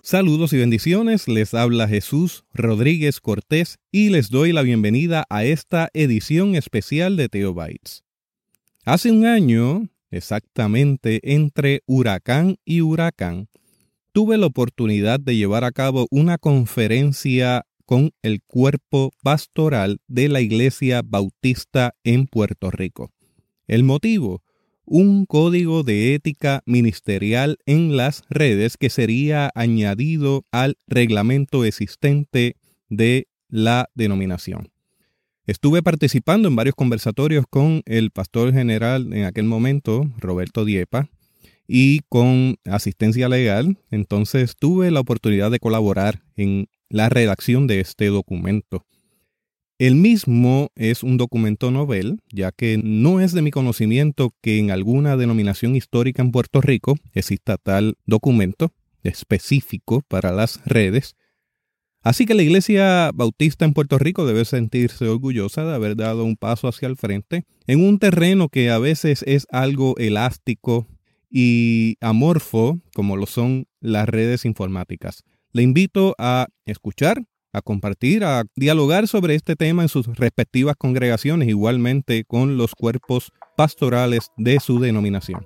Saludos y bendiciones, les habla Jesús Rodríguez Cortés y les doy la bienvenida a esta edición especial de Teobytes. Hace un año, exactamente entre huracán y huracán, tuve la oportunidad de llevar a cabo una conferencia con el cuerpo pastoral de la Iglesia Bautista en Puerto Rico. El motivo, un código de ética ministerial en las redes que sería añadido al reglamento existente de la denominación. Estuve participando en varios conversatorios con el pastor general en aquel momento, Roberto Diepa, y con asistencia legal, entonces tuve la oportunidad de colaborar en la redacción de este documento. El mismo es un documento novel, ya que no es de mi conocimiento que en alguna denominación histórica en Puerto Rico exista tal documento específico para las redes. Así que la Iglesia Bautista en Puerto Rico debe sentirse orgullosa de haber dado un paso hacia el frente en un terreno que a veces es algo elástico y amorfo, como lo son las redes informáticas. Le invito a escuchar a compartir, a dialogar sobre este tema en sus respectivas congregaciones, igualmente con los cuerpos pastorales de su denominación.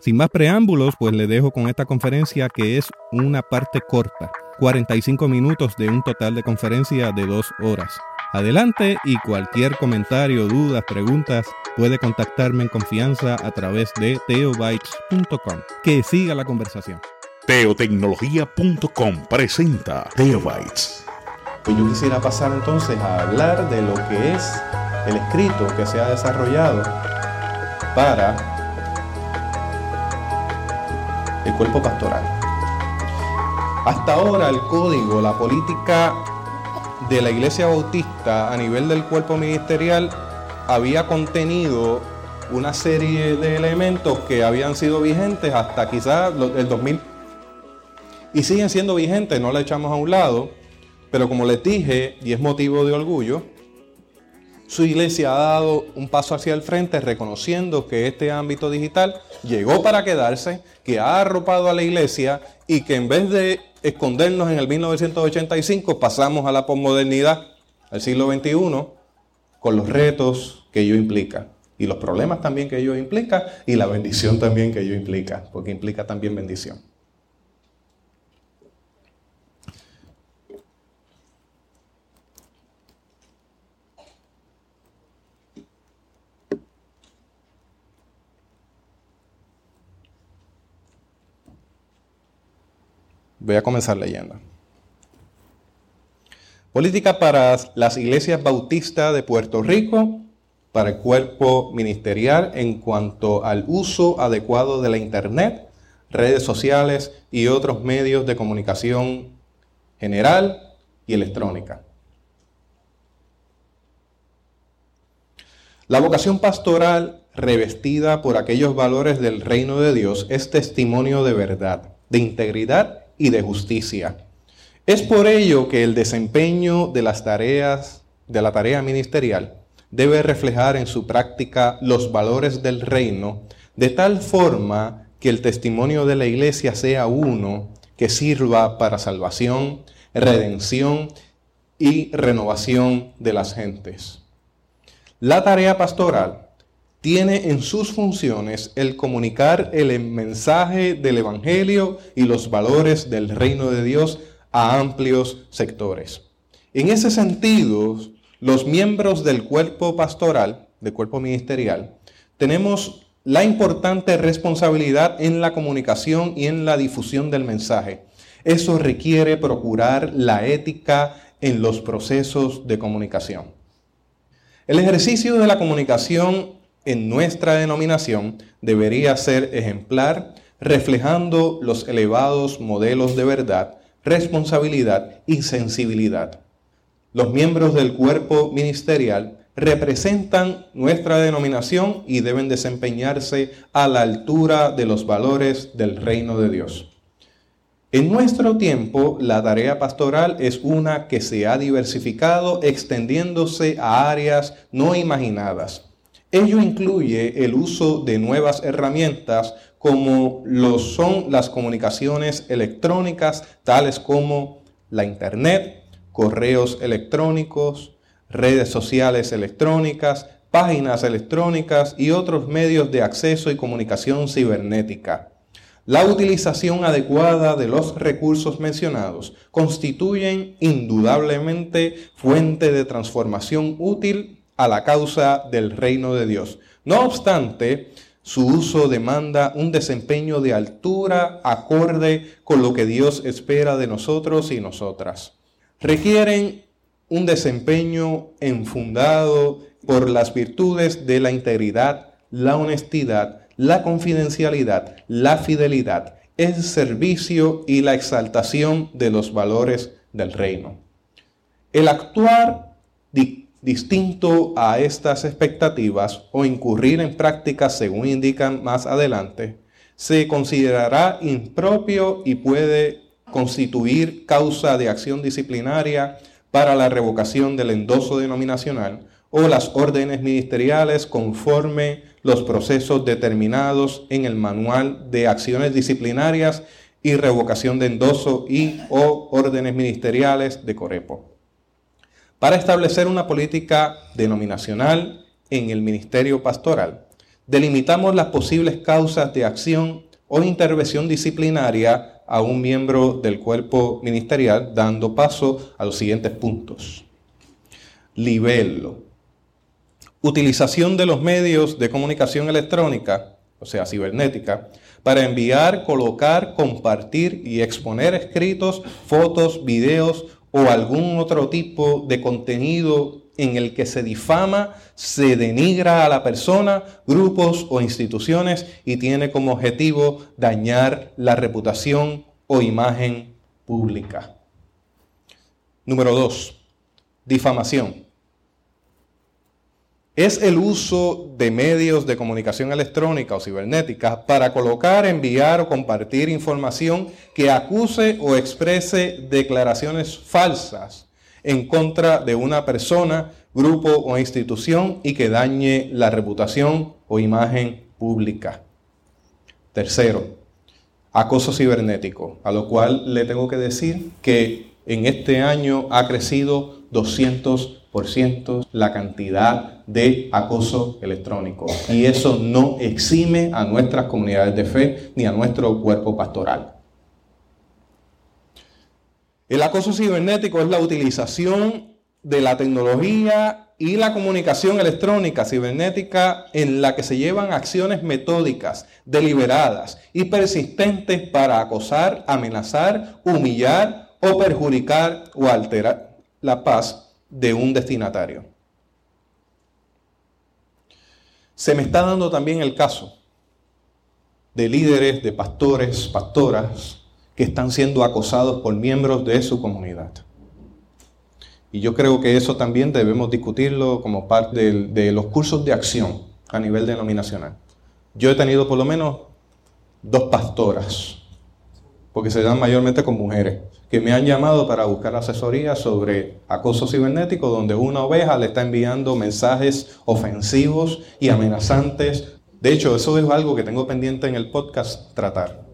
Sin más preámbulos, pues le dejo con esta conferencia que es una parte corta, 45 minutos de un total de conferencia de dos horas. Adelante y cualquier comentario, dudas, preguntas, puede contactarme en confianza a través de teobytes.com. Que siga la conversación. Teotecnología.com presenta Teobytes pues yo quisiera pasar entonces a hablar de lo que es el escrito que se ha desarrollado para el cuerpo pastoral. Hasta ahora el código, la política de la Iglesia Bautista a nivel del cuerpo ministerial había contenido una serie de elementos que habían sido vigentes hasta quizás el 2000 y siguen siendo vigentes, no la echamos a un lado, pero como les dije, y es motivo de orgullo, su iglesia ha dado un paso hacia el frente reconociendo que este ámbito digital llegó para quedarse, que ha arropado a la iglesia y que en vez de escondernos en el 1985 pasamos a la posmodernidad, al siglo XXI, con los retos que ello implica y los problemas también que ello implica y la bendición también que ello implica, porque implica también bendición. Voy a comenzar leyendo. Política para las iglesias bautistas de Puerto Rico, para el cuerpo ministerial en cuanto al uso adecuado de la Internet, redes sociales y otros medios de comunicación general y electrónica. La vocación pastoral revestida por aquellos valores del reino de Dios es testimonio de verdad, de integridad y de justicia. Es por ello que el desempeño de las tareas de la tarea ministerial debe reflejar en su práctica los valores del reino de tal forma que el testimonio de la iglesia sea uno que sirva para salvación, redención y renovación de las gentes. La tarea pastoral tiene en sus funciones el comunicar el mensaje del Evangelio y los valores del reino de Dios a amplios sectores. En ese sentido, los miembros del cuerpo pastoral, del cuerpo ministerial, tenemos la importante responsabilidad en la comunicación y en la difusión del mensaje. Eso requiere procurar la ética en los procesos de comunicación. El ejercicio de la comunicación en nuestra denominación debería ser ejemplar, reflejando los elevados modelos de verdad, responsabilidad y sensibilidad. Los miembros del cuerpo ministerial representan nuestra denominación y deben desempeñarse a la altura de los valores del reino de Dios. En nuestro tiempo, la tarea pastoral es una que se ha diversificado extendiéndose a áreas no imaginadas Ello incluye el uso de nuevas herramientas como lo son las comunicaciones electrónicas, tales como la Internet, correos electrónicos, redes sociales electrónicas, páginas electrónicas y otros medios de acceso y comunicación cibernética. La utilización adecuada de los recursos mencionados constituyen indudablemente fuente de transformación útil a la causa del reino de Dios. No obstante, su uso demanda un desempeño de altura acorde con lo que Dios espera de nosotros y nosotras. Requieren un desempeño enfundado por las virtudes de la integridad, la honestidad, la confidencialidad, la fidelidad, el servicio y la exaltación de los valores del reino. El actuar distinto a estas expectativas o incurrir en prácticas según indican más adelante, se considerará impropio y puede constituir causa de acción disciplinaria para la revocación del endoso denominacional o las órdenes ministeriales conforme los procesos determinados en el manual de acciones disciplinarias y revocación de endoso y o órdenes ministeriales de Corepo. Para establecer una política denominacional en el ministerio pastoral, delimitamos las posibles causas de acción o intervención disciplinaria a un miembro del cuerpo ministerial, dando paso a los siguientes puntos. Libelo. Utilización de los medios de comunicación electrónica, o sea, cibernética, para enviar, colocar, compartir y exponer escritos, fotos, videos o algún otro tipo de contenido en el que se difama, se denigra a la persona, grupos o instituciones y tiene como objetivo dañar la reputación o imagen pública. Número dos, difamación. Es el uso de medios de comunicación electrónica o cibernética para colocar, enviar o compartir información que acuse o exprese declaraciones falsas en contra de una persona, grupo o institución y que dañe la reputación o imagen pública. Tercero, acoso cibernético, a lo cual le tengo que decir que en este año ha crecido 200% la cantidad de acoso electrónico. Y eso no exime a nuestras comunidades de fe ni a nuestro cuerpo pastoral. El acoso cibernético es la utilización de la tecnología y la comunicación electrónica cibernética en la que se llevan acciones metódicas, deliberadas y persistentes para acosar, amenazar, humillar o perjudicar o alterar la paz de un destinatario. Se me está dando también el caso de líderes, de pastores, pastoras, que están siendo acosados por miembros de su comunidad. Y yo creo que eso también debemos discutirlo como parte de, los cursos de acción a nivel denominacional. Yo he tenido por lo menos dos pastoras, porque se dan mayormente con mujeres, que me han llamado para buscar asesoría sobre acoso cibernético, donde una oveja le está enviando mensajes ofensivos y amenazantes. De hecho, eso es algo que tengo pendiente en el podcast tratar.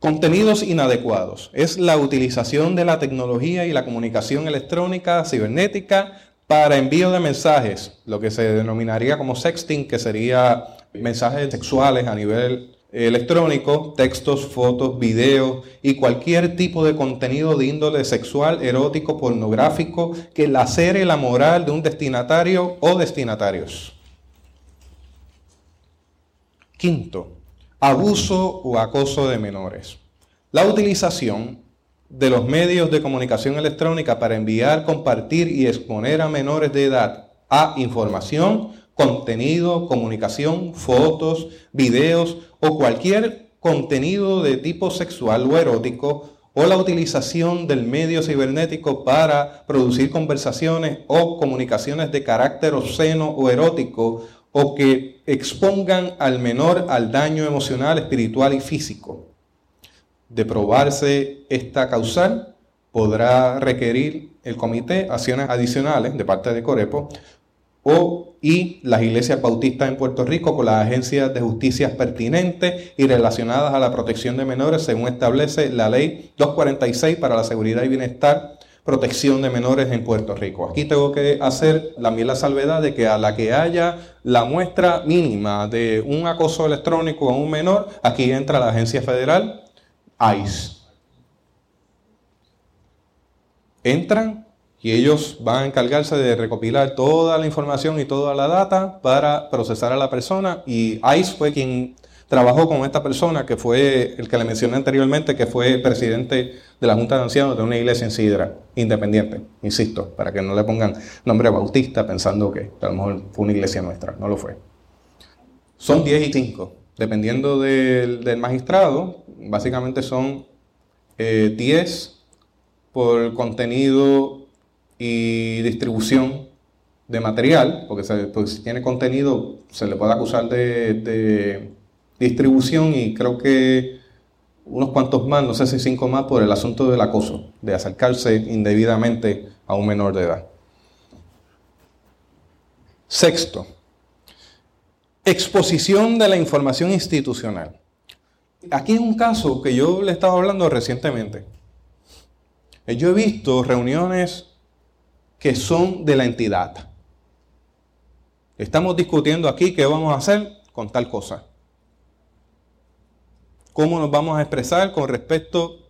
Contenidos inadecuados. Es la utilización de la tecnología y la comunicación electrónica, cibernética, para envío de mensajes, lo que se denominaría como sexting, que sería mensajes sexuales a nivel electrónico, textos, fotos, videos y cualquier tipo de contenido de índole sexual, erótico, pornográfico que lacere la moral de un destinatario o destinatarios. Quinto, abuso o acoso de menores. La utilización de los medios de comunicación electrónica para enviar, compartir y exponer a menores de edad a información, contenido, comunicación, fotos, videos o cualquier contenido de tipo sexual o erótico o la utilización del medio cibernético para producir conversaciones o comunicaciones de carácter obsceno o erótico o que expongan al menor al daño emocional, espiritual y físico. De probarse esta causal, podrá requerir el comité acciones adicionales de parte de Corepo o y las iglesias bautistas en Puerto Rico con las agencias de justicia pertinentes y relacionadas a la protección de menores según establece la ley 246 para la seguridad y bienestar protección de menores en Puerto Rico. Aquí tengo que hacer la la salvedad de que a la que haya la muestra mínima de un acoso electrónico a un menor, aquí entra la agencia federal ICE. Entran y ellos van a encargarse de recopilar toda la información y toda la data para procesar a la persona. Y ICE fue quien trabajó con esta persona que fue el que le mencioné anteriormente, que fue presidente de la Junta de Ancianos de una iglesia en Sidra, independiente, insisto, para que no le pongan nombre bautista pensando que a lo mejor fue una iglesia nuestra, no lo fue. Son 10 y 5, dependiendo del, magistrado, básicamente son 10 eh, por contenido y distribución de material, porque, si tiene contenido se le puede acusar de, distribución y creo que unos cuantos más, no sé si cinco más, por el asunto del acoso, de acercarse indebidamente a un menor de edad. Sexto, exposición de la información institucional. Aquí es un caso que yo le estaba hablando recientemente. Yo he visto reuniones que son de la entidad. Estamos discutiendo aquí qué vamos a hacer con tal cosa. ¿Cómo nos vamos a expresar con respecto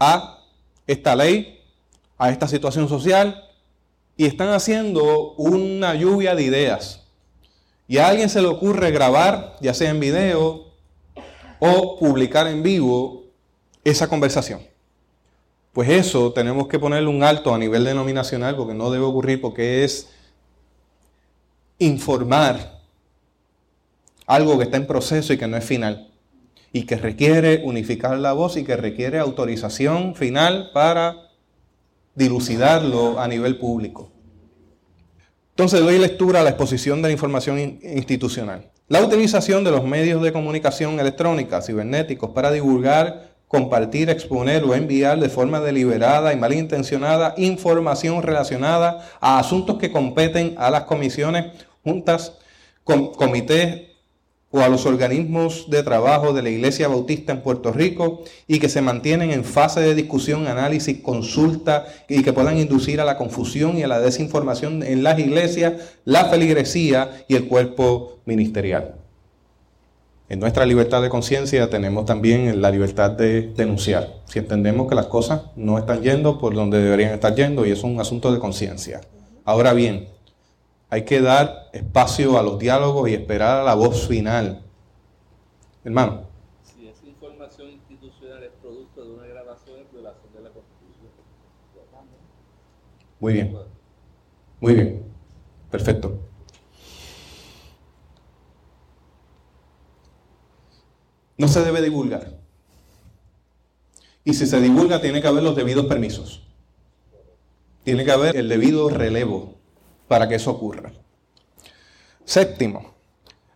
a esta ley, a esta situación social? Y están haciendo una lluvia de ideas. Y a alguien se le ocurre grabar, ya sea en video o publicar en vivo, esa conversación. Pues eso tenemos que ponerle un alto a nivel denominacional porque no debe ocurrir porque es informar algo que está en proceso y que no es final y que requiere unificar la voz y que requiere autorización final para dilucidarlo a nivel público. Entonces doy lectura a la exposición de la información institucional. La utilización de los medios de comunicación electrónica, cibernéticos, para divulgar compartir, exponer o enviar de forma deliberada y malintencionada información relacionada a asuntos que competen a las comisiones, juntas, comités o a los organismos de trabajo de la Iglesia Bautista en Puerto Rico y que se mantienen en fase de discusión, análisis, consulta y que puedan inducir a la confusión y a la desinformación en las iglesias, la feligresía y el cuerpo ministerial. En nuestra libertad de conciencia tenemos también la libertad de denunciar. Si entendemos que las cosas no están yendo por donde deberían estar yendo y es un asunto de conciencia. Ahora bien, hay que dar espacio a los diálogos y esperar a la voz final. Hermano. Si esa información institucional es producto de una grabación en violación de la Constitución. Muy bien. Muy bien. Perfecto. No se debe divulgar. Y si se divulga, tiene que haber los debidos permisos. Tiene que haber el debido relevo para que eso ocurra. Séptimo,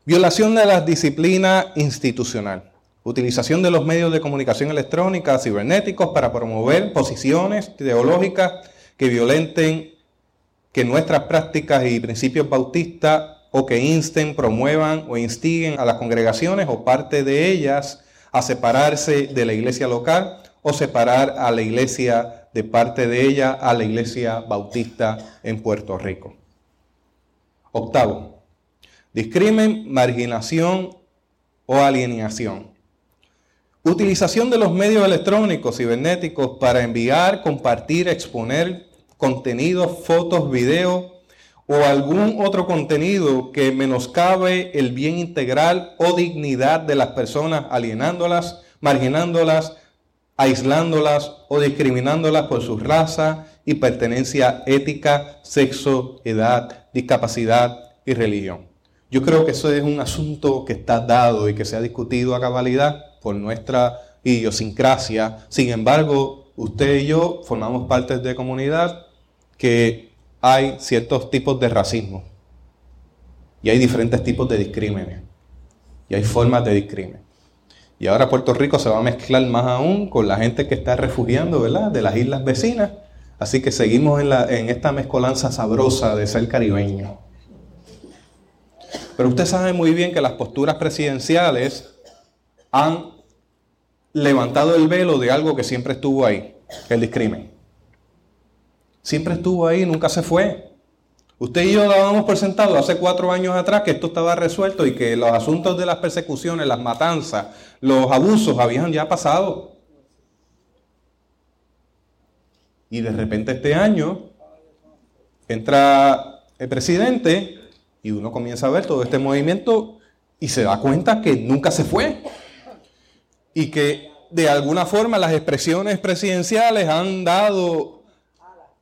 violación de la disciplina institucional. Utilización de los medios de comunicación electrónica cibernéticos para promover posiciones ideológicas que violenten que nuestras prácticas y principios bautistas o que insten, promuevan o instiguen a las congregaciones o parte de ellas a separarse de la iglesia local o separar a la iglesia de parte de ella a la iglesia bautista en Puerto Rico. Octavo, discrimen, marginación o alienación. Utilización de los medios electrónicos cibernéticos para enviar, compartir, exponer contenidos, fotos, videos o algún otro contenido que menoscabe el bien integral o dignidad de las personas, alienándolas, marginándolas, aislándolas o discriminándolas por su raza y pertenencia ética, sexo, edad, discapacidad y religión. Yo creo que eso es un asunto que está dado y que se ha discutido a cabalidad por nuestra idiosincrasia. Sin embargo, usted y yo formamos parte de comunidad que hay ciertos tipos de racismo y hay diferentes tipos de discrímenes y hay formas de discrimen. Y ahora Puerto Rico se va a mezclar más aún con la gente que está refugiando, ¿verdad? De las islas vecinas. Así que seguimos en, en esta mezcolanza sabrosa de ser caribeño. Pero usted sabe muy bien que las posturas presidenciales han levantado el velo de algo que siempre estuvo ahí, el discrimen. Siempre estuvo ahí, nunca se fue. Usted y yo dábamos por sentado hace cuatro años atrás que esto estaba resuelto y que los asuntos de las persecuciones, las matanzas, los abusos habían ya pasado. Y de repente este año entra el presidente y uno comienza a ver todo este movimiento y se da cuenta que nunca se fue. Y que de alguna forma las expresiones presidenciales han dado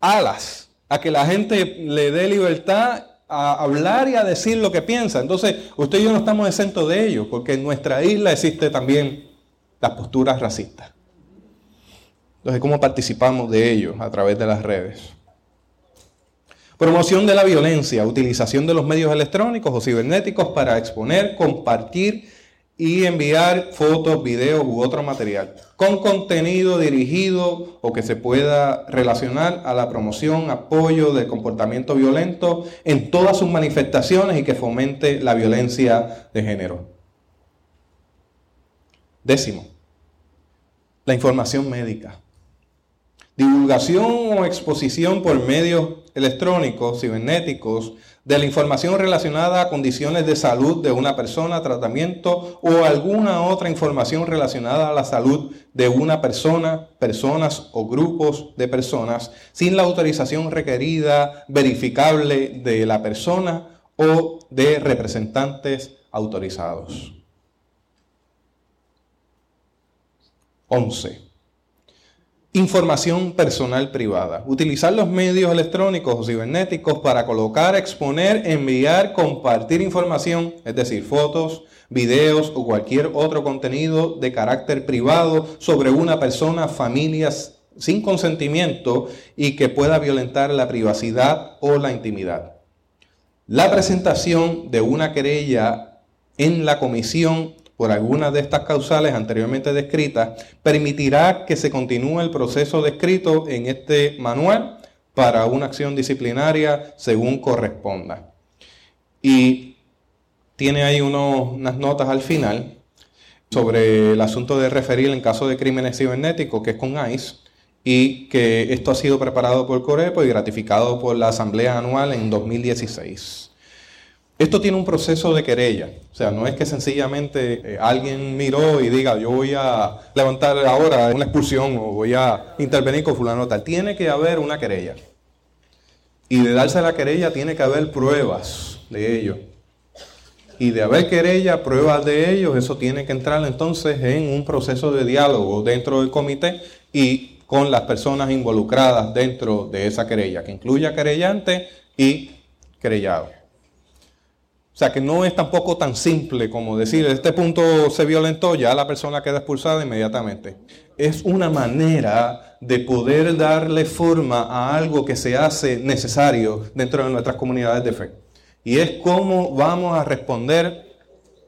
alas a que la gente le dé libertad a hablar y a decir lo que piensa. Entonces, usted y yo no estamos exentos de ello, porque en nuestra isla existe también las posturas racistas. Entonces, ¿cómo participamos de ello a través de las redes? Promoción de la violencia, utilización de los medios electrónicos o cibernéticos para exponer, compartir y enviar fotos, videos u otro material con contenido dirigido o que se pueda relacionar a la promoción, apoyo del comportamiento violento en todas sus manifestaciones y que fomente la violencia de género. Décimo, la información médica divulgación o exposición por medios electrónicos, cibernéticos, de la información relacionada a condiciones de salud de una persona, tratamiento o alguna otra información relacionada a la salud de una persona, personas o grupos de personas, sin la autorización requerida, verificable de la persona o de representantes autorizados. 11 información personal privada. Utilizar los medios electrónicos o cibernéticos para colocar, exponer, enviar, compartir información, es decir, fotos, videos o cualquier otro contenido de carácter privado sobre una persona, familias sin consentimiento y que pueda violentar la privacidad o la intimidad. La presentación de una querella en la comisión por algunas de estas causales anteriormente descritas, permitirá que se continúe el proceso descrito en este manual para una acción disciplinaria según corresponda. Y tiene ahí unas notas al final sobre el asunto de referir en caso de crímenes cibernéticos, que es con ICE, y que esto ha sido preparado por Corepo y gratificado por la Asamblea Anual en 2016. Esto tiene un proceso de querella, o sea, no es que sencillamente eh, alguien miró y diga, yo voy a levantar ahora una expulsión o voy a intervenir con fulano tal. Tiene que haber una querella. Y de darse la querella tiene que haber pruebas de ello. Y de haber querella, pruebas de ello, eso tiene que entrar entonces en un proceso de diálogo dentro del comité y con las personas involucradas dentro de esa querella, que incluya querellante y querellado. O sea que no es tampoco tan simple como decir, este punto se violentó, ya la persona queda expulsada inmediatamente. Es una manera de poder darle forma a algo que se hace necesario dentro de nuestras comunidades de fe. Y es cómo vamos a responder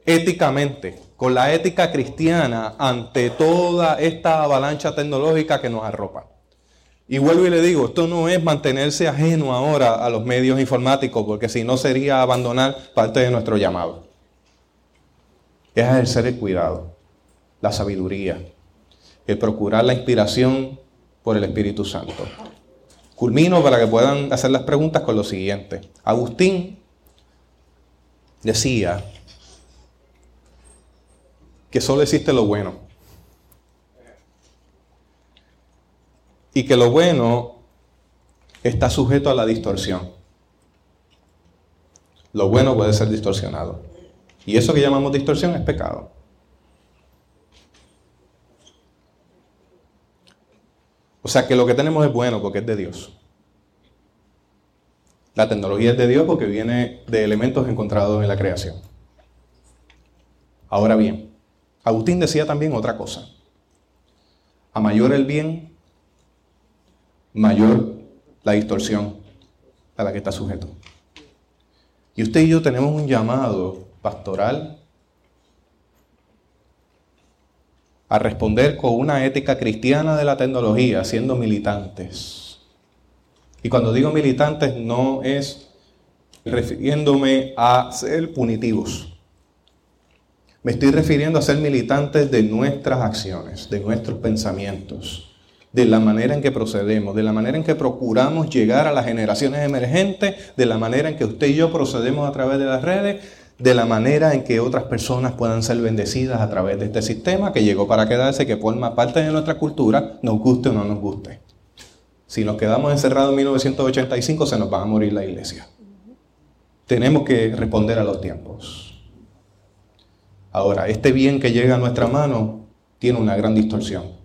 éticamente, con la ética cristiana, ante toda esta avalancha tecnológica que nos arropa. Y vuelvo y le digo, esto no es mantenerse ajeno ahora a los medios informáticos, porque si no sería abandonar parte de nuestro llamado. Es ejercer el cuidado, la sabiduría, el procurar la inspiración por el Espíritu Santo. Culmino para que puedan hacer las preguntas con lo siguiente. Agustín decía que solo existe lo bueno. Y que lo bueno está sujeto a la distorsión. Lo bueno puede ser distorsionado. Y eso que llamamos distorsión es pecado. O sea que lo que tenemos es bueno porque es de Dios. La tecnología es de Dios porque viene de elementos encontrados en la creación. Ahora bien, Agustín decía también otra cosa. A mayor el bien, mayor la distorsión a la que está sujeto. Y usted y yo tenemos un llamado pastoral a responder con una ética cristiana de la tecnología, siendo militantes. Y cuando digo militantes no es refiriéndome a ser punitivos. Me estoy refiriendo a ser militantes de nuestras acciones, de nuestros pensamientos, de la manera en que procedemos, de la manera en que procuramos llegar a las generaciones emergentes, de la manera en que usted y yo procedemos a través de las redes, de la manera en que otras personas puedan ser bendecidas a través de este sistema que llegó para quedarse, que forma parte de nuestra cultura, nos guste o no nos guste. Si nos quedamos encerrados en 1985, se nos va a morir la iglesia. Tenemos que responder a los tiempos. Ahora, este bien que llega a nuestra mano tiene una gran distorsión.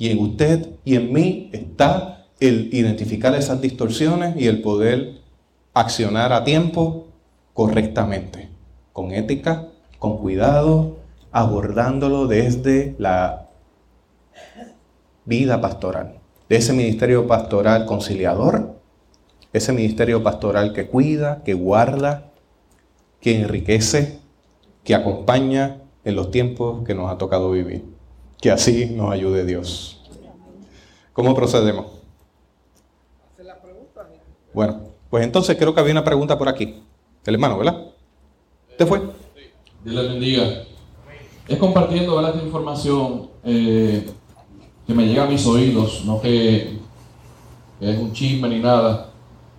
Y en usted y en mí está el identificar esas distorsiones y el poder accionar a tiempo correctamente, con ética, con cuidado, abordándolo desde la vida pastoral, de ese ministerio pastoral conciliador, ese ministerio pastoral que cuida, que guarda, que enriquece, que acompaña en los tiempos que nos ha tocado vivir. Que así nos ayude Dios. ¿Cómo procedemos? Bueno, pues entonces creo que había una pregunta por aquí. El hermano, ¿verdad? ¿Usted fue? Dios le bendiga. Es compartiendo ¿verdad? esta información eh, que me llega a mis oídos, no que, que es un chisme ni nada,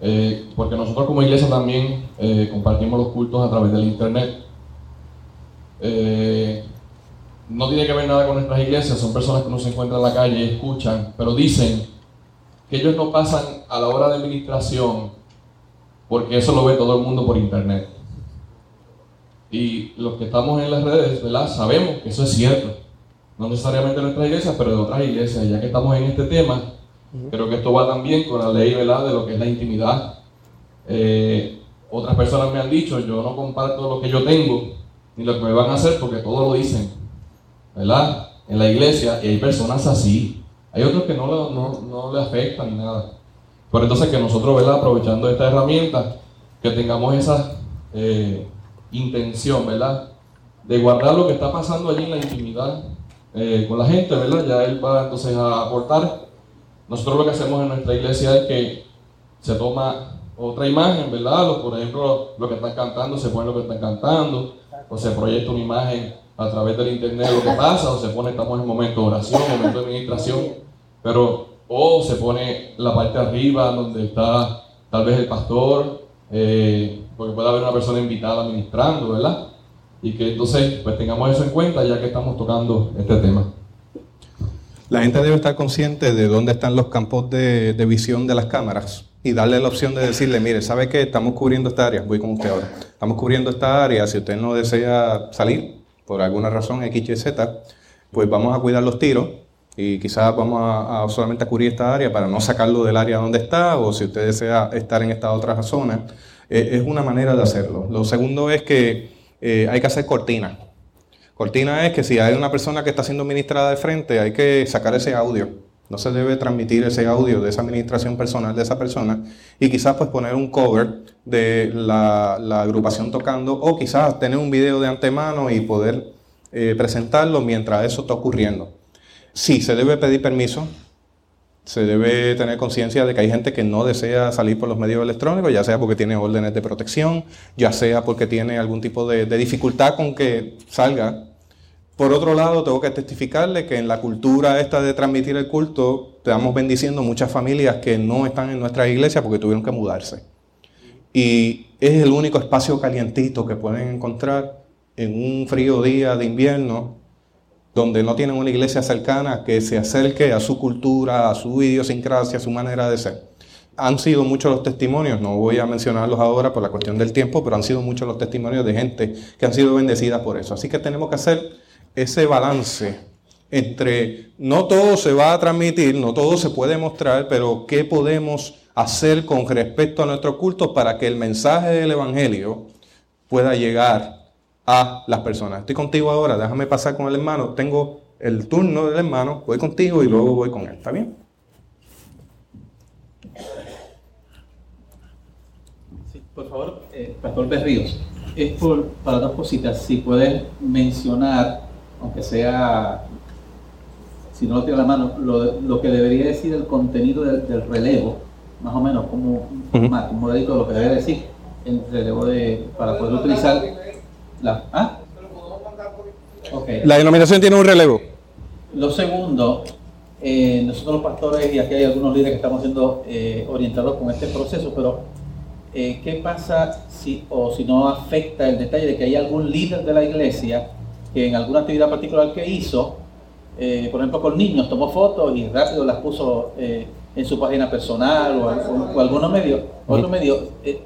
eh, porque nosotros como iglesia también eh, compartimos los cultos a través del internet. No tiene que ver nada con nuestras iglesias, son personas que no se encuentran en la calle y escuchan, pero dicen que ellos no pasan a la hora de administración porque eso lo ve todo el mundo por internet. Y los que estamos en las redes, ¿verdad? Sabemos que eso es cierto. No necesariamente de nuestra iglesia, pero de otras iglesias. Ya que estamos en este tema, creo que esto va también con la ley, ¿verdad? De lo que es la intimidad. Eh, otras personas me han dicho, yo no comparto lo que yo tengo, ni lo que me van a hacer, porque todos lo dicen, ¿verdad? En la iglesia, y hay personas así. Hay otros que no, no, no le afectan ni nada. Pero entonces que nosotros, ¿verdad? aprovechando esta herramienta, que tengamos esa eh, intención, ¿verdad? De guardar lo que está pasando allí en la intimidad eh, con la gente, ¿verdad? Ya él va entonces a aportar. Nosotros lo que hacemos en nuestra iglesia es que se toma otra imagen, ¿verdad? por ejemplo, lo que están cantando, se pone lo que están cantando, o se proyecta una imagen a través del internet lo que pasa, o se pone, estamos en momento de oración, momento de administración, pero o se pone la parte arriba donde está tal vez el pastor, eh, porque puede haber una persona invitada administrando, ¿verdad? Y que entonces pues tengamos eso en cuenta ya que estamos tocando este tema. La gente debe estar consciente de dónde están los campos de, visión de las cámaras y darle la opción de decirle, mire, ¿sabe qué? Estamos cubriendo esta área, voy con usted ahora. Estamos cubriendo esta área, si usted no desea salir por alguna razón X, Y, Z, pues vamos a cuidar los tiros y quizás vamos a, solamente a cubrir esta área para no sacarlo del área donde está o si usted desea estar en esta otra zona, eh, es una manera de hacerlo. Lo segundo es que eh, hay que hacer cortina. Cortina es que si hay una persona que está siendo ministrada de frente, hay que sacar ese audio. No se debe transmitir ese audio de esa administración personal de esa persona y quizás pues poner un cover de la, agrupación tocando o quizás tener un video de antemano y poder eh, presentarlo mientras eso está ocurriendo. Sí, se debe pedir permiso. Se debe tener conciencia de que hay gente que no desea salir por los medios electrónicos, ya sea porque tiene órdenes de protección, ya sea porque tiene algún tipo de, dificultad con que salga. Por otro lado, tengo que testificarle que en la cultura esta de transmitir el culto, estamos bendiciendo muchas familias que no están en nuestra iglesia porque tuvieron que mudarse. Y es el único espacio calientito que pueden encontrar en un frío día de invierno donde no tienen una iglesia cercana que se acerque a su cultura, a su idiosincrasia, a su manera de ser. Han sido muchos los testimonios, no voy a mencionarlos ahora por la cuestión del tiempo, pero han sido muchos los testimonios de gente que han sido bendecidas por eso. Así que tenemos que hacer ese balance entre no todo se va a transmitir, no todo se puede mostrar, pero qué podemos hacer con respecto a nuestro culto para que el mensaje del Evangelio pueda llegar a las personas. Estoy contigo ahora, déjame pasar con el hermano. Tengo el turno del hermano, voy contigo y luego voy con él. ¿Está bien? Por favor, eh, Pastor Berríos, es por, para dos cositas. Si puedes mencionar, aunque sea, si no lo tiene la mano, lo, que debería decir el contenido del, relevo, más o menos, como un, uh un modelito de lo que debe decir el relevo de, para poder utilizar la... ¿ah? Okay. La denominación tiene un relevo. Lo segundo, eh, nosotros los pastores, y aquí hay algunos líderes que estamos siendo eh, orientados con este proceso, pero eh, ¿qué pasa si, o si no afecta el detalle de que hay algún líder de la iglesia que en alguna actividad particular que hizo, eh, por ejemplo con niños, tomó fotos y rápido las puso eh, en su página personal o, o, o algunos medios, otro medio, eh,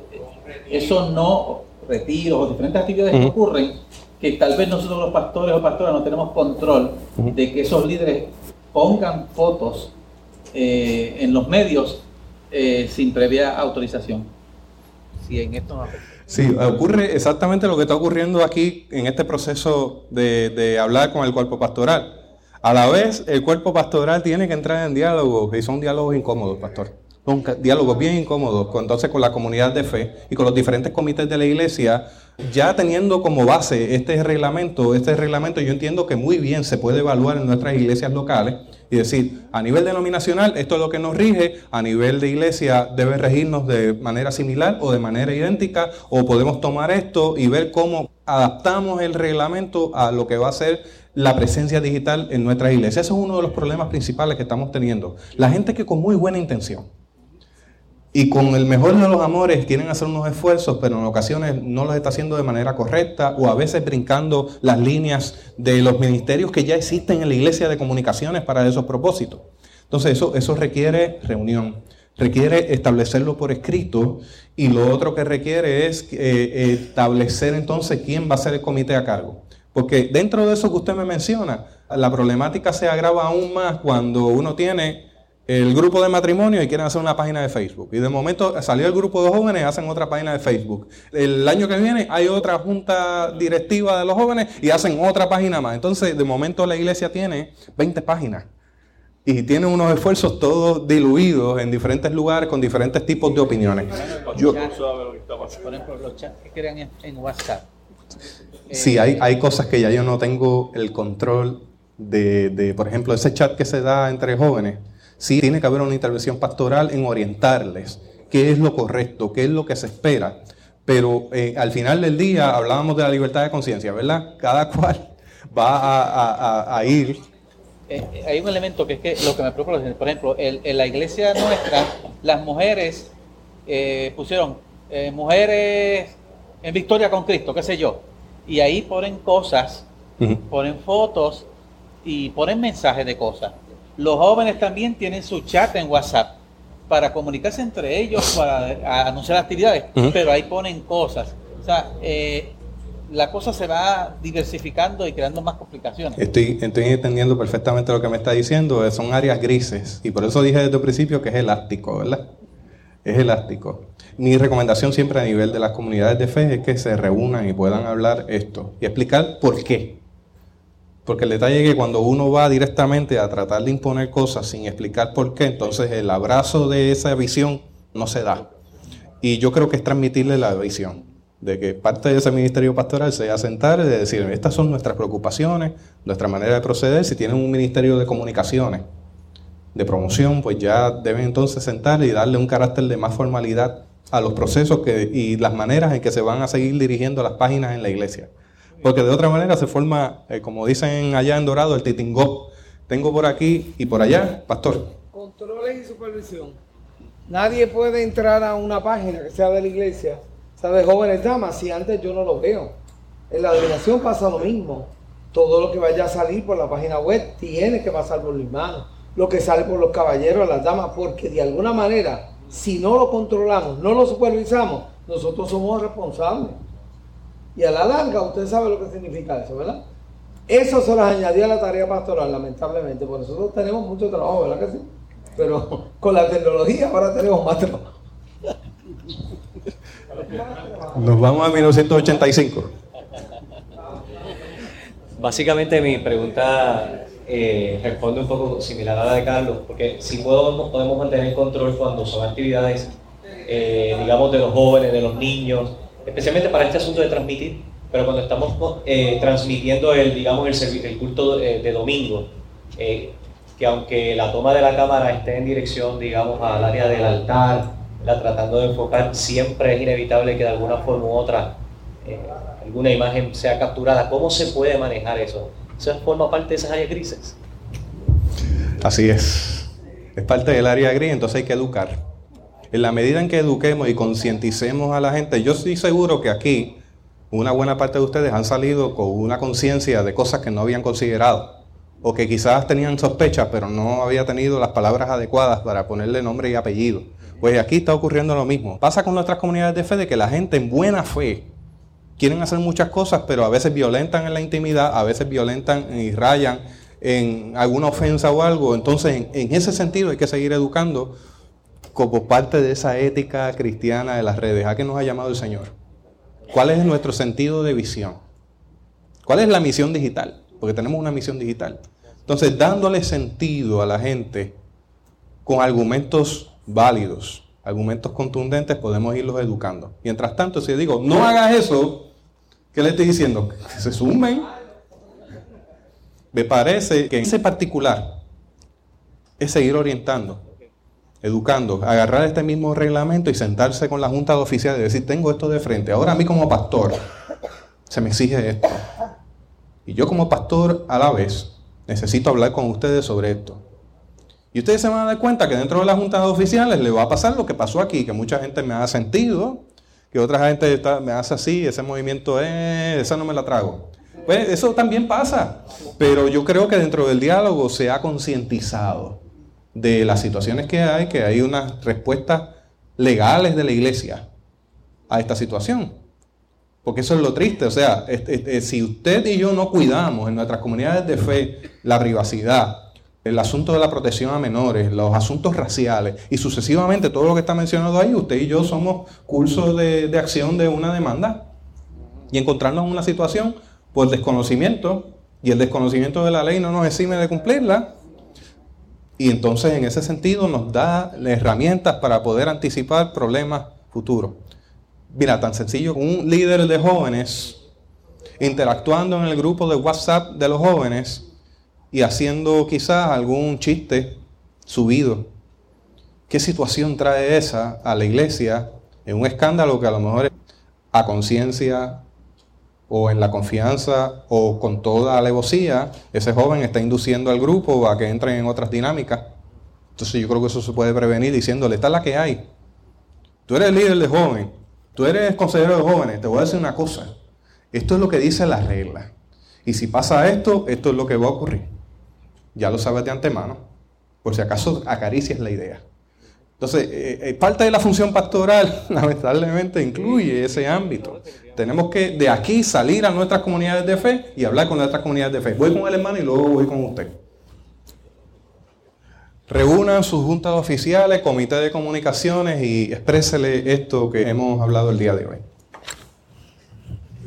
eso no, retiros o diferentes actividades que ocurren, que tal vez nosotros los pastores o pastoras no tenemos control de que esos líderes pongan fotos eh, en los medios eh, sin previa autorización. Si en esto no afecta. Sí, ocurre exactamente lo que está ocurriendo aquí en este proceso de, hablar con el cuerpo pastoral. A la vez, el cuerpo pastoral tiene que entrar en diálogos, y son diálogos incómodos, pastor. Son diálogos bien incómodos, entonces con la comunidad de fe y con los diferentes comités de la iglesia, ya teniendo como base este reglamento, este reglamento yo entiendo que muy bien se puede evaluar en nuestras iglesias locales y decir, a nivel denominacional, esto es lo que nos rige, a nivel de iglesia debe regirnos de manera similar o de manera idéntica, o podemos tomar esto y ver cómo adaptamos el reglamento a lo que va a ser la presencia digital en nuestras iglesias. Ese es uno de los problemas principales que estamos teniendo. La gente que con muy buena intención y con el mejor de los amores quieren hacer unos esfuerzos, pero en ocasiones no los está haciendo de manera correcta o a veces brincando las líneas de los ministerios que ya existen en la iglesia de comunicaciones para esos propósitos. Entonces eso, eso requiere reunión, requiere establecerlo por escrito y lo otro que requiere es eh, establecer entonces quién va a ser el comité a cargo. Porque dentro de eso que usted me menciona, la problemática se agrava aún más cuando uno tiene el grupo de matrimonio y quieren hacer una página de Facebook. Y de momento salió el grupo de jóvenes y hacen otra página de Facebook. El año que viene hay otra junta directiva de los jóvenes y hacen otra página más. Entonces, de momento la iglesia tiene 20 páginas. Y tiene unos esfuerzos todos diluidos en diferentes lugares con diferentes tipos de opiniones. Yo, Por ejemplo, los chats que crean en, WhatsApp. Sí, hay, hay cosas que ya yo no tengo el control de, de, por ejemplo, ese chat que se da entre jóvenes. Sí, tiene que haber una intervención pastoral en orientarles qué es lo correcto, qué es lo que se espera. Pero eh, al final del día hablábamos de la libertad de conciencia, ¿verdad? Cada cual va a, a- a- a ir. Eh, eh, hay un elemento que es que lo que me preocupa, por ejemplo, el- en la iglesia nuestra, las mujeres eh, pusieron mujeres en victoria con Cristo, qué sé yo, y ahí ponen cosas, ponen fotos y ponen mensajes de cosas. Los jóvenes también tienen su chat en WhatsApp para comunicarse entre ellos, para a- anunciar actividades, pero ahí ponen cosas. O sea, eh, la cosa se va diversificando y creando más complicaciones. Estoy, estoy entendiendo perfectamente lo que me está diciendo. eh, Son áreas grises. Y por eso dije desde el principio que es elástico, ¿verdad? Es elástico. Mi recomendación siempre a nivel de las comunidades de fe es que se reúnan y puedan hablar esto y explicar por qué. Porque el detalle es que cuando uno va directamente a tratar de imponer cosas sin explicar por qué, entonces el abrazo de esa visión no se da. Y yo creo que es transmitirle la visión, de que parte de ese ministerio pastoral sea sentar y de decir, estas son nuestras preocupaciones, nuestra manera de proceder. Si tienen un ministerio de comunicaciones, de promoción, pues ya deben entonces sentar y darle un carácter de más formalidad a los procesos que, y las maneras en que se van a seguir dirigiendo las páginas en la iglesia. Porque de otra manera se forma, eh, como dicen allá en Dorado, el titingó. Tengo por aquí y por allá, pastor. Controles y supervisión. Nadie puede entrar a una página que sea de la iglesia, sea de jóvenes damas, si antes yo no lo veo. En la delegación pasa lo mismo. Todo lo que vaya a salir por la página web tiene que pasar por mis manos. Lo que sale por los caballeros, las damas, porque de alguna manera, si no lo controlamos, no lo supervisamos, nosotros somos responsables. Y a la larga, usted sabe lo que significa eso, ¿verdad? Eso se las añadió a la tarea pastoral, lamentablemente. Por nosotros tenemos mucho trabajo, ¿verdad que sí? Pero con la tecnología ahora tenemos más trabajo. Nos vamos a 1985. Básicamente mi pregunta eh, responde un poco similar a la de Carlos, porque si podemos, podemos mantener control cuando son actividades, eh, digamos, de los jóvenes, de los niños, especialmente para este asunto de transmitir, pero cuando estamos eh, transmitiendo el, digamos, el, el culto de, de domingo, eh, que aunque la toma de la cámara esté en dirección, digamos, al área del altar la tratando de enfocar, siempre es inevitable que de alguna forma u otra eh, alguna imagen sea capturada. ¿Cómo se puede manejar eso? ¿Eso forma parte de esas áreas grises? Así es. Es parte del área gris, entonces hay que educar. En la medida en que eduquemos y concienticemos a la gente, yo estoy seguro que aquí una buena parte de ustedes han salido con una conciencia de cosas que no habían considerado o que quizás tenían sospechas, pero no había tenido las palabras adecuadas para ponerle nombre y apellido. Pues aquí está ocurriendo lo mismo. Pasa con nuestras comunidades de fe de que la gente en buena fe quieren hacer muchas cosas, pero a veces violentan en la intimidad, a veces violentan y rayan en alguna ofensa o algo. Entonces, en, ese sentido hay que seguir educando como parte de esa ética cristiana de las redes. ¿A qué nos ha llamado el Señor? ¿Cuál es nuestro sentido de visión? ¿Cuál es la misión digital? Porque tenemos una misión digital. Entonces, dándole sentido a la gente con argumentos válidos, argumentos contundentes, podemos irlos educando. Mientras tanto, si digo, no hagas eso, ¿qué le estoy diciendo? Que se sumen. Me parece que ese particular es seguir orientando, educando, agarrar este mismo reglamento y sentarse con la junta de oficiales y decir, tengo esto de frente. Ahora a mí como pastor se me exige esto. Y yo como pastor a la vez necesito hablar con ustedes sobre esto. Y ustedes se van a dar cuenta que dentro de las juntas oficiales le va a pasar lo que pasó aquí, que mucha gente me ha sentido, que otra gente me hace así, ese movimiento es, esa no me la trago. Pues eso también pasa, pero yo creo que dentro del diálogo se ha concientizado de las situaciones que hay, que hay unas respuestas legales de la iglesia a esta situación. Porque eso es lo triste, o sea, si usted y yo no cuidamos en nuestras comunidades de fe la privacidad, el asunto de la protección a menores, los asuntos raciales y sucesivamente todo lo que está mencionado ahí, usted y yo somos cursos de, de acción de una demanda y encontrarnos en una situación por desconocimiento y el desconocimiento de la ley no nos exime de cumplirla. Y entonces en ese sentido nos da herramientas para poder anticipar problemas futuros. Mira, tan sencillo, un líder de jóvenes interactuando en el grupo de WhatsApp de los jóvenes y haciendo quizás algún chiste subido. ¿Qué situación trae esa a la iglesia en un escándalo que a lo mejor a conciencia o en la confianza o con toda alevosía, ese joven está induciendo al grupo a que entren en otras dinámicas? Entonces yo creo que eso se puede prevenir diciéndole, esta es la que hay. Tú eres líder de joven, tú eres consejero de jóvenes, te voy a decir una cosa. Esto es lo que dice la regla. Y si pasa esto, esto es lo que va a ocurrir ya lo sabes de antemano, por si acaso acaricias la idea. Entonces, eh, eh, parte de la función pastoral, lamentablemente, incluye ese ámbito. Tenemos que de aquí salir a nuestras comunidades de fe y hablar con nuestras comunidades de fe. Voy con el hermano y luego voy con usted. Reúnan sus juntas oficiales, comité de comunicaciones y exprésele esto que hemos hablado el día de hoy.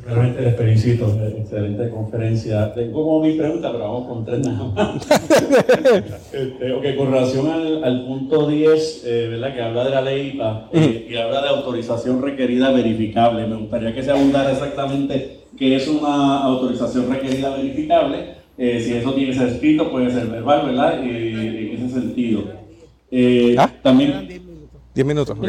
Realmente les felicito, excelente conferencia. Tengo como mi pregunta, pero vamos con tres nada más. este, con relación al, punto 10, eh, ¿verdad? que habla de la ley eh, y habla de autorización requerida verificable. Me gustaría que se abundara exactamente qué es una autorización requerida verificable. Eh, si eso tiene que ser escrito, puede ser verbal, ¿verdad? en ese sentido. ¿Ah? También. 10 minutos, ok.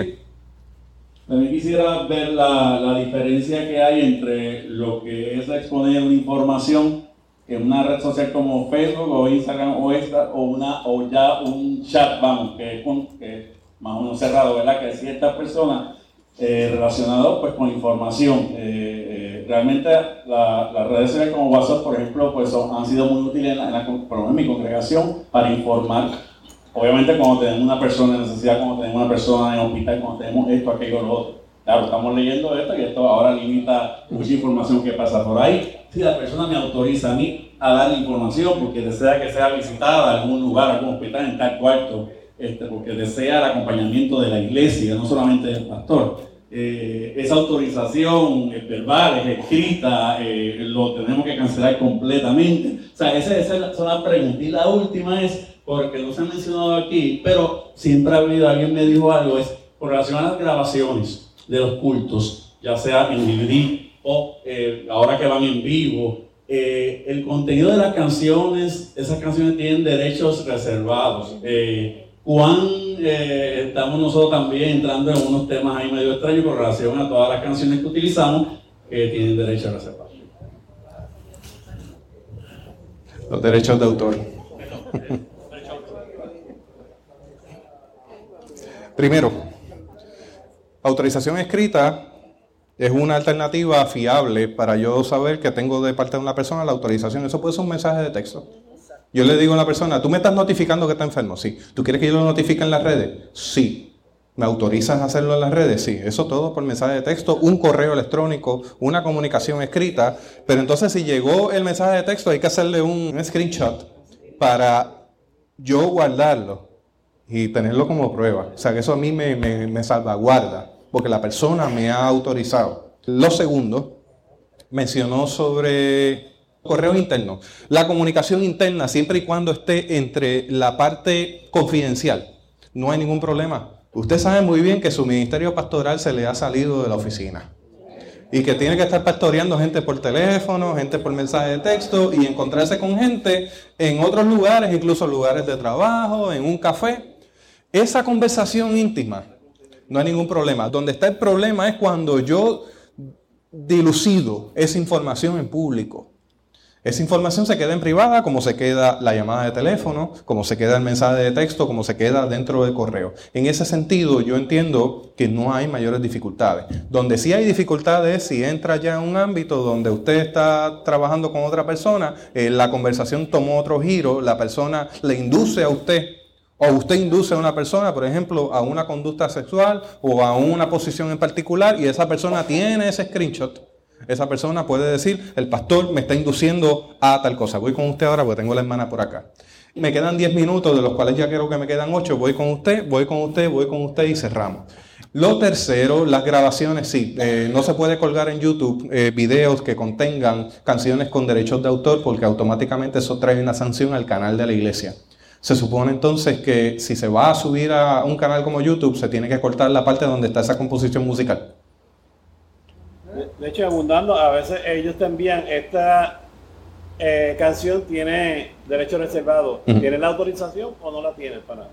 También quisiera ver la, la, diferencia que hay entre lo que es exponer una información en una red social como Facebook o Instagram o esta, o, una, o ya un chat, vamos, que es, más o menos cerrado, ¿verdad? Que ciertas personas eh, relacionadas pues, con información. Eh, eh, realmente las redes sociales como WhatsApp, por ejemplo, pues han sido muy útiles en, la, en mi congregación para informar Obviamente cuando tenemos una persona en necesidad, cuando tenemos una persona en hospital, cuando tenemos esto, aquello, lo otro. Claro, estamos leyendo esto y esto ahora limita mucha información que pasa por ahí. Si la persona me autoriza a mí a dar información porque desea que sea visitada a algún lugar, algún hospital en tal cuarto, este, porque desea el acompañamiento de la iglesia, no solamente del pastor. Eh, esa autorización es verbal, es escrita, eh, lo tenemos que cancelar completamente. O sea, esa, esa es la pregunta. Y la última es, porque no se ha mencionado aquí, pero siempre ha habido, alguien me dijo algo, es con relación a las grabaciones de los cultos, ya sea en DVD o eh, ahora que van en vivo, eh, el contenido de las canciones, esas canciones tienen derechos reservados. Eh, cuán eh, estamos nosotros también entrando en unos temas ahí medio extraños con relación a todas las canciones que utilizamos que tienen derecho a reservar. Los derechos de autor. Primero, autorización escrita es una alternativa fiable para yo saber que tengo de parte de una persona la autorización. Eso puede ser un mensaje de texto. Yo le digo a la persona, ¿tú me estás notificando que está enfermo? Sí. ¿Tú quieres que yo lo notifique en las redes? Sí. ¿Me autorizas a hacerlo en las redes? Sí. Eso todo por mensaje de texto, un correo electrónico, una comunicación escrita. Pero entonces si llegó el mensaje de texto hay que hacerle un screenshot para yo guardarlo y tenerlo como prueba. O sea que eso a mí me, me, me salvaguarda porque la persona me ha autorizado. Lo segundo, mencionó sobre correo interno. La comunicación interna, siempre y cuando esté entre la parte confidencial, no hay ningún problema. Usted sabe muy bien que su ministerio pastoral se le ha salido de la oficina y que tiene que estar pastoreando gente por teléfono, gente por mensaje de texto y encontrarse con gente en otros lugares, incluso lugares de trabajo, en un café. Esa conversación íntima, no hay ningún problema. Donde está el problema es cuando yo dilucido esa información en público. Esa información se queda en privada, como se queda la llamada de teléfono, como se queda el mensaje de texto, como se queda dentro del correo. En ese sentido, yo entiendo que no hay mayores dificultades. Donde sí hay dificultades, si entra ya en un ámbito donde usted está trabajando con otra persona, eh, la conversación tomó otro giro, la persona le induce a usted o usted induce a una persona, por ejemplo, a una conducta sexual o a una posición en particular y esa persona tiene ese screenshot esa persona puede decir, el pastor me está induciendo a tal cosa. Voy con usted ahora porque tengo la hermana por acá. Me quedan 10 minutos, de los cuales ya creo que me quedan 8. Voy con usted, voy con usted, voy con usted y cerramos. Lo tercero, las grabaciones, sí. Eh, no se puede colgar en YouTube eh, videos que contengan canciones con derechos de autor porque automáticamente eso trae una sanción al canal de la iglesia. Se supone entonces que si se va a subir a un canal como YouTube, se tiene que cortar la parte donde está esa composición musical. De hecho, abundando, a veces ellos te envían esta eh, canción tiene derecho reservado. ¿Tienen la autorización o no la tienen para?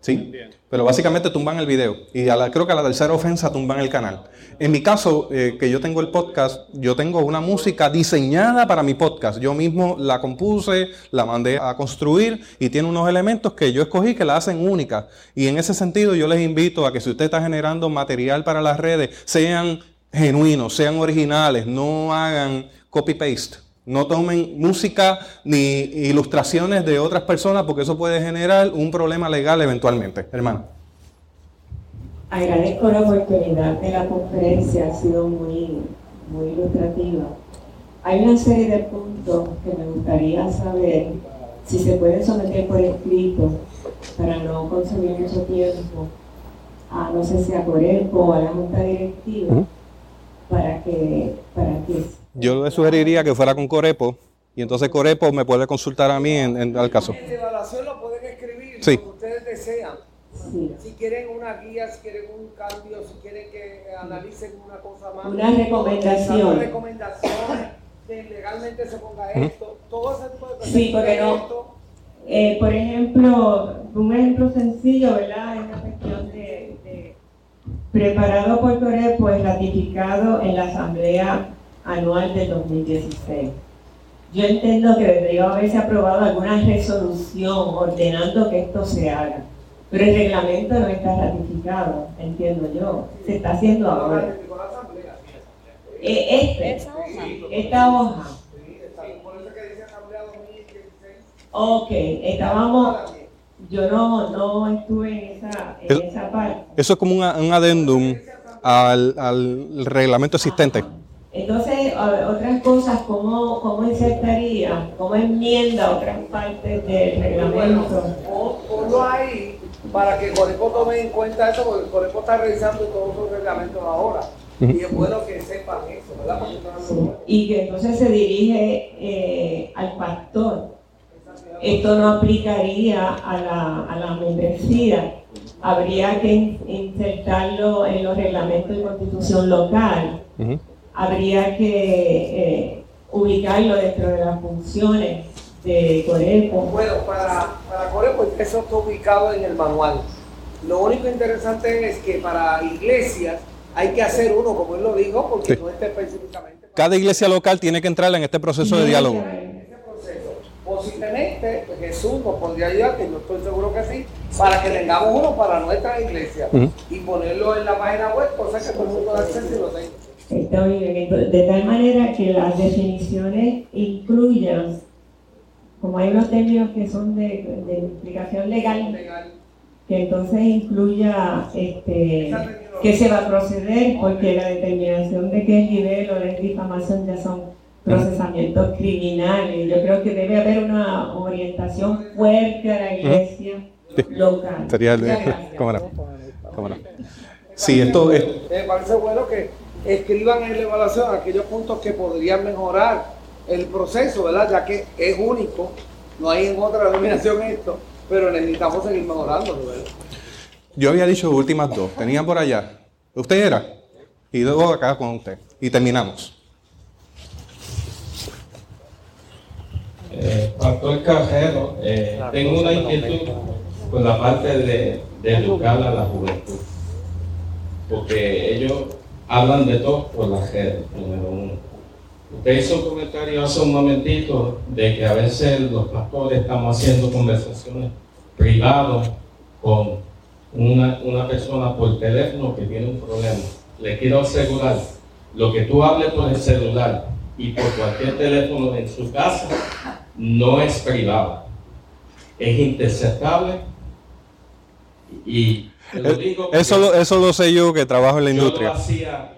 Sí, pero básicamente tumban el video y a la, creo que a la tercera ofensa tumban el canal. En mi caso, eh, que yo tengo el podcast, yo tengo una música diseñada para mi podcast. Yo mismo la compuse, la mandé a construir y tiene unos elementos que yo escogí que la hacen única. Y en ese sentido yo les invito a que si usted está generando material para las redes, sean genuinos, sean originales, no hagan copy-paste. No tomen música ni ilustraciones de otras personas porque eso puede generar un problema legal eventualmente. Hermano. Agradezco la oportunidad de la conferencia, ha sido muy, muy ilustrativa. Hay una serie de puntos que me gustaría saber si se pueden someter por escrito para no consumir mucho tiempo, a no sé si a Corepo o a la Junta Directiva para que, para que... Yo le sugeriría que fuera con Corepo y entonces Corepo me puede consultar a mí en, en el caso. En evaluación lo pueden escribir sí. lo que ustedes desean. Sí. Si quieren una guía, si quieren un cambio, si quieren que analicen una cosa más. Una recomendación. Una recomendación de legalmente se ponga esto. Todo ese tipo de cosas. Sí, porque no. Eh, por ejemplo, un ejemplo sencillo, ¿verdad? Es una cuestión de, de preparado por Corepo, pues ratificado en la Asamblea Anual del 2016. Yo entiendo que debería haberse aprobado alguna resolución ordenando que esto se haga, pero el reglamento no está ratificado, entiendo yo. Se está haciendo ahora. Eh, este, esta hoja. Ok, estábamos yo no, no estuve en esa, en eso, esa parte. Eso es como un, un adendum al, al, reglamento existente. Entonces, otras cosas, ¿cómo, cómo insertaría, cómo enmienda otras partes del reglamento? Ponlo ahí para que Corepo tome en cuenta eso, porque Corepo está revisando todos sus reglamentos ahora. Y es bueno que sepan eso, ¿verdad? Sí. Y que entonces se dirige eh, al pastor esto no aplicaría a la, a la membresía. Habría que insertarlo en los reglamentos de constitución local. Uh -huh. Habría que eh, ubicarlo dentro de las funciones de Corepo. Bueno, para, para Corepo eso está ubicado en el manual. Lo único interesante es que para iglesias hay que hacer uno, como él lo dijo, porque Sí. no está específicamente. Cada iglesia local tiene que entrar en este proceso de diálogo. Ese proceso. Posiblemente pues, Jesús nos podría ayudar, que yo estoy seguro que sí, para que tengamos uno para nuestra iglesia y ponerlo en la página web, cosa que todo el mundo acceso y lo tenga. Está bien, entonces, de tal manera que las definiciones incluyan, como hay unos términos que son de, de implicación legal, que entonces incluya este, que se va a proceder, porque la determinación de qué nivel o de difamación ya son procesamientos criminales. Yo creo que debe haber una orientación fuerte a la iglesia local. Sería el- Muchas gracias. ¿Cómo no? ¿Cómo no? Sí, esto es. Me parece bueno que escriban en la evaluación aquellos puntos que podrían mejorar el proceso, ¿verdad? Ya que es único, no hay en otra denominación esto, pero necesitamos seguir mejorando, ¿verdad? Yo había dicho últimas dos. Tenían por allá. ¿Usted era? Y luego acá con usted. Y terminamos. Eh, Pastor Cajero, eh, tengo una inquietud con la parte de, de educar a la juventud. Porque ellos hablan de todo por las redes, número uno. Usted hizo un comentario hace un momentito de que a veces los pastores estamos haciendo conversaciones privadas con una, una persona por teléfono que tiene un problema. Le quiero asegurar, lo que tú hables por el celular y por cualquier teléfono en su casa no es privado, es interceptable y te lo digo porque Eso lo, eso lo sé yo que trabajo en la yo lo industria. hacía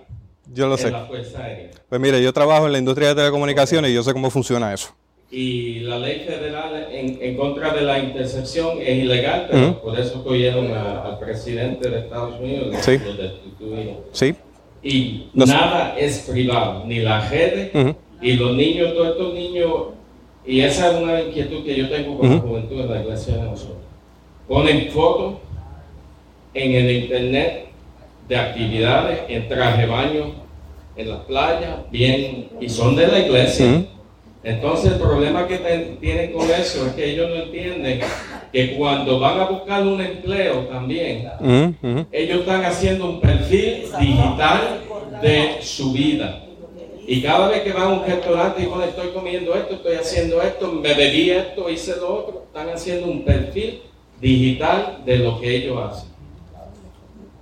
Yo lo en sé. la Fuerza Aérea. Pues mire, yo trabajo en la industria de telecomunicaciones y yo sé cómo funciona eso. Y la ley federal en, en contra de la intercepción es ilegal, pero por eso cogieron a- al presidente de Estados Unidos Sí. lo destituyeron. ¿Sí? Y nada es privado, ni las redes, Ujú. y los niños, todos estos niños, y esa es una inquietud que yo tengo con la Ujú. juventud en la iglesia de nosotros. Ponen fotos en el internet de actividades en traje baño, en las playas, bien, y son de la iglesia. Entonces el problema que ten- tienen con eso es que ellos no entienden que cuando van a buscar un empleo también, Ujú, ujú. ellos están haciendo un perfil digital de su vida. Y cada vez que van a un restaurante y dicen, estoy comiendo esto, estoy haciendo esto, me bebí esto, hice lo otro, están haciendo un perfil digital de lo que ellos hacen.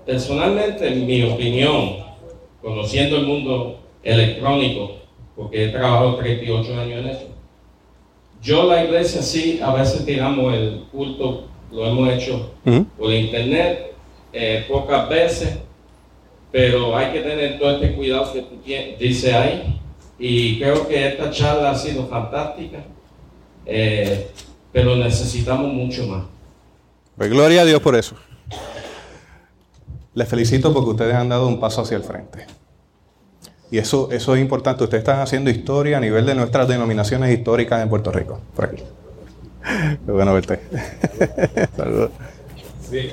Personalmente, en mi opinión, conociendo el mundo electrónico, porque he trabajado 38 años en eso, yo la iglesia sí, a veces tiramos el culto, lo hemos hecho por internet, eh, pocas veces, pero hay que tener todo este cuidado que tú dice ahí. Y creo que esta charla ha sido fantástica, eh, pero necesitamos mucho más. Pues gloria a Dios por eso. Les felicito porque ustedes han dado un paso hacia el frente. Y eso, eso es importante. Ustedes están haciendo historia a nivel de nuestras denominaciones históricas en Puerto Rico. Por aquí. Qué bueno verte. Saludos. Sí.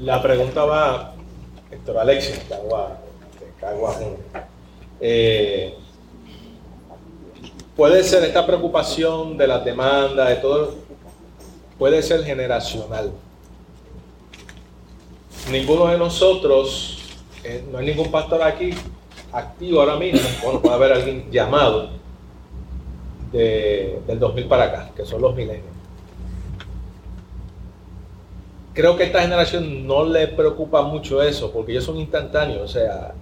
La pregunta va, Héctor Alexis. Eh, puede ser esta preocupación de las demandas, de todo, puede ser generacional. Ninguno de nosotros, eh, no hay ningún pastor aquí activo ahora mismo, bueno, puede haber alguien llamado de- del 2000 para acá, que son los milenios creo que a esta generación no le preocupa mucho eso, porque ellos son instantáneos, o sea,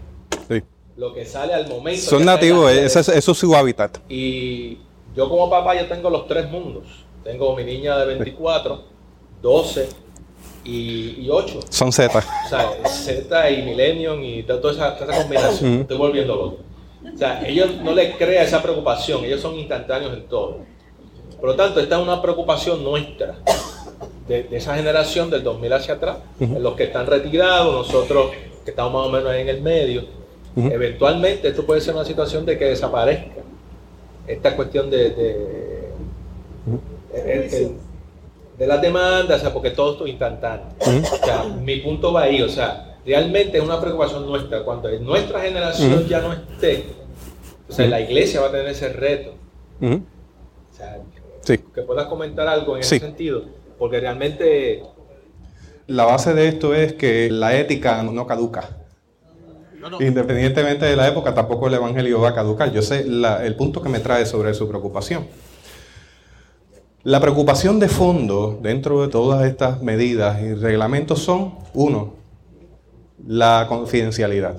Sí. lo que sale al momento. Son nativos, eso, es- eso es su hábitat. Y yo como papá ya tengo los tres mundos. Tengo mi niña de 24, 12 y, y 8. Son Z. O sea, Z y Millennium y to- toda esa, toda esa combinación. Estoy volviendo loco. O sea, ellos no les crea esa preocupación, ellos son instantáneos en todo. Por lo tanto, esta es una preocupación nuestra, de, de esa generación del 2000 hacia atrás, en los que están retirados, nosotros que estamos más o menos ahí en el medio. Eventualmente esto puede ser una situación de que desaparezca. Esta cuestión de, de, el- el- de las demandas, o sea, porque todo esto es instantáneo. O sea, mi punto va ahí, o sea, realmente es una preocupación nuestra. Cuando en nuestra generación ya no esté, o sea, la iglesia va a tener ese reto. O sea, que puedas comentar algo en Sí. ese sentido, porque realmente La base de esto es que la ética no caduca. Independientemente de la época, tampoco el Evangelio va a caducar. Yo sé la- el punto que me trae sobre su preocupación. La preocupación de fondo dentro de todas estas medidas y reglamentos son, uno, la confidencialidad.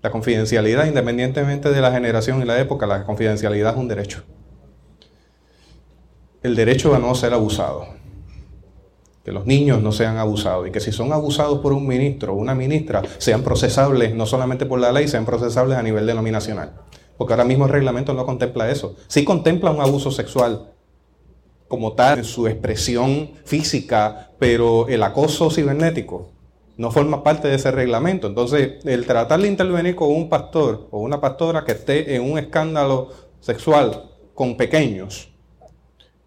La confidencialidad, independientemente de la generación y la época, la confidencialidad es un derecho. El derecho a no ser abusado que los niños no sean abusados y que si son abusados por un ministro o una ministra sean procesables no solamente por la ley, sean procesables a nivel denominacional. Porque ahora mismo el reglamento no contempla eso. Sí contempla un abuso sexual como tal en su expresión física, pero el acoso cibernético no forma parte de ese reglamento. Entonces, el tratar de intervenir con un pastor o una pastora que esté en un escándalo sexual con pequeños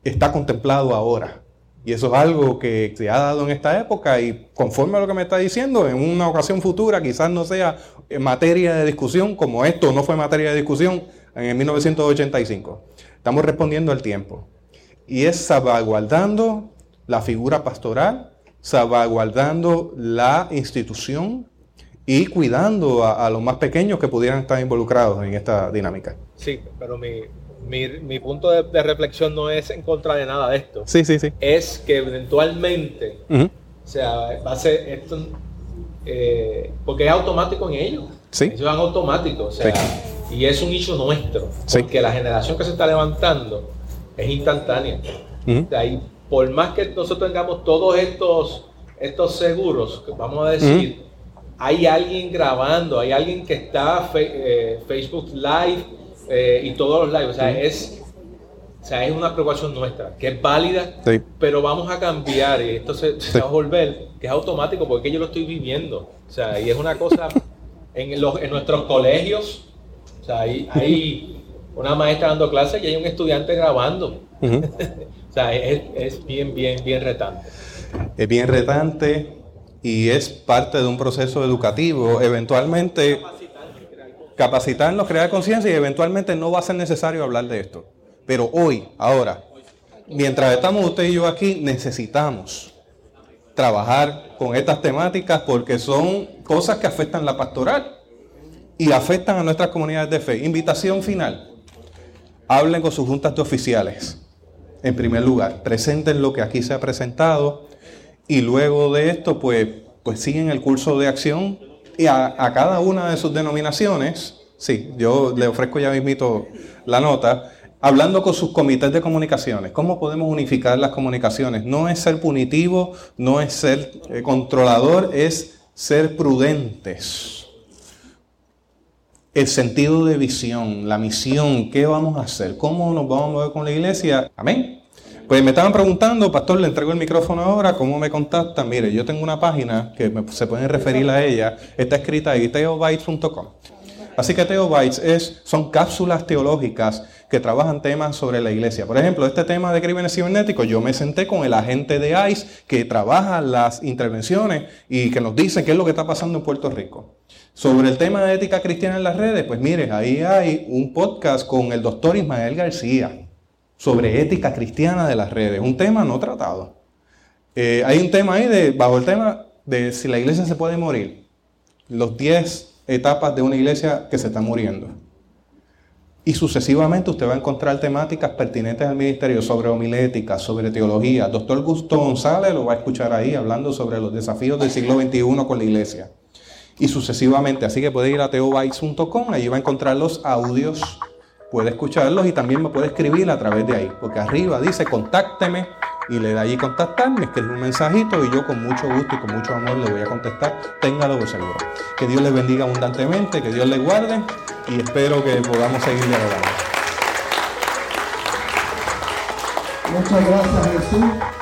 está contemplado ahora. Y eso es algo que se ha dado en esta época y conforme a lo que me está diciendo, en una ocasión futura quizás no sea materia de discusión como esto no fue materia de discusión en el 1985. Estamos respondiendo al tiempo. Y es salvaguardando la figura pastoral, salvaguardando la institución y cuidando a, a los más pequeños que pudieran estar involucrados en esta dinámica. sí, pero mi, mi, mi punto de, de reflexión no es en contra de nada de esto. Sí, sí, sí. Es que eventualmente, Ujú. o sea, va a ser esto, eh, porque es automático en ellos. Sí. Ellos van automático, o sea, y es un hecho nuestro, Sí. porque la generación que se está levantando es instantánea. Ujú. De ahí, por más que nosotros tengamos todos estos, estos seguros, vamos a decir, hay alguien grabando, hay alguien que está fe- eh, Facebook Live eh, y todos los live, o sea, es, o sea, es una preocupación nuestra, que es válida, Sí. pero vamos a cambiar y esto se, se va a volver, que es automático, porque yo lo estoy viviendo, o sea, y es una cosa en, los, en nuestros colegios, o sea, hay, hay una maestra dando clases y hay un estudiante grabando. O sea, es, es bien, bien, bien retante. es bien retante y es parte de un proceso educativo. Eventualmente capacitarnos, crear conciencia y eventualmente no va a ser necesario hablar de esto. Pero hoy, ahora, mientras estamos usted y yo aquí, necesitamos trabajar con estas temáticas porque son cosas que afectan la pastoral y afectan a nuestras comunidades de fe. Invitación final. Hablen con sus juntas de oficiales. En primer lugar, presenten lo que aquí se ha presentado y luego de esto, pues, pues siguen el curso de acción y a, a cada una de sus denominaciones, sí, yo le ofrezco ya mismito la nota, hablando con sus comités de comunicaciones, cómo podemos unificar las comunicaciones. No es ser punitivo, no es ser eh, controlador, es ser prudentes el sentido de visión, la misión, qué vamos a hacer, cómo nos vamos a mover con la iglesia. Amén. Pues me estaban preguntando, pastor, le entrego el micrófono ahora, ¿cómo me contactan? Mire, yo tengo una página que se pueden referir a ella, está escrita ahí, teobytes.com. Así que Teobytes es, son cápsulas teológicas que trabajan temas sobre la iglesia. Por ejemplo, este tema de crímenes cibernéticos, yo me senté con el agente de ICE que trabaja las intervenciones y que nos dice qué es lo que está pasando en Puerto Rico. Sobre el tema de ética cristiana en las redes, pues mire, ahí hay un podcast con el doctor Ismael García sobre ética cristiana de las redes, un tema no tratado. Eh, hay un tema ahí de, bajo el tema de si la iglesia se puede morir, los 10 etapas de una iglesia que se está muriendo. Y sucesivamente usted va a encontrar temáticas pertinentes al ministerio sobre homilética, sobre teología. Doctor Gusto González lo va a escuchar ahí hablando sobre los desafíos del siglo XXI con la iglesia. Y sucesivamente, así que puede ir a teobytes.com, allí va a encontrar los audios, puede escucharlos y también me puede escribir a través de ahí, porque arriba dice contácteme y le da allí contactar, me escribe un mensajito y yo con mucho gusto y con mucho amor le voy a contestar, téngalo por seguro. Que Dios les bendiga abundantemente, que Dios les guarde y espero que podamos seguir dialogando. Muchas gracias Jesús.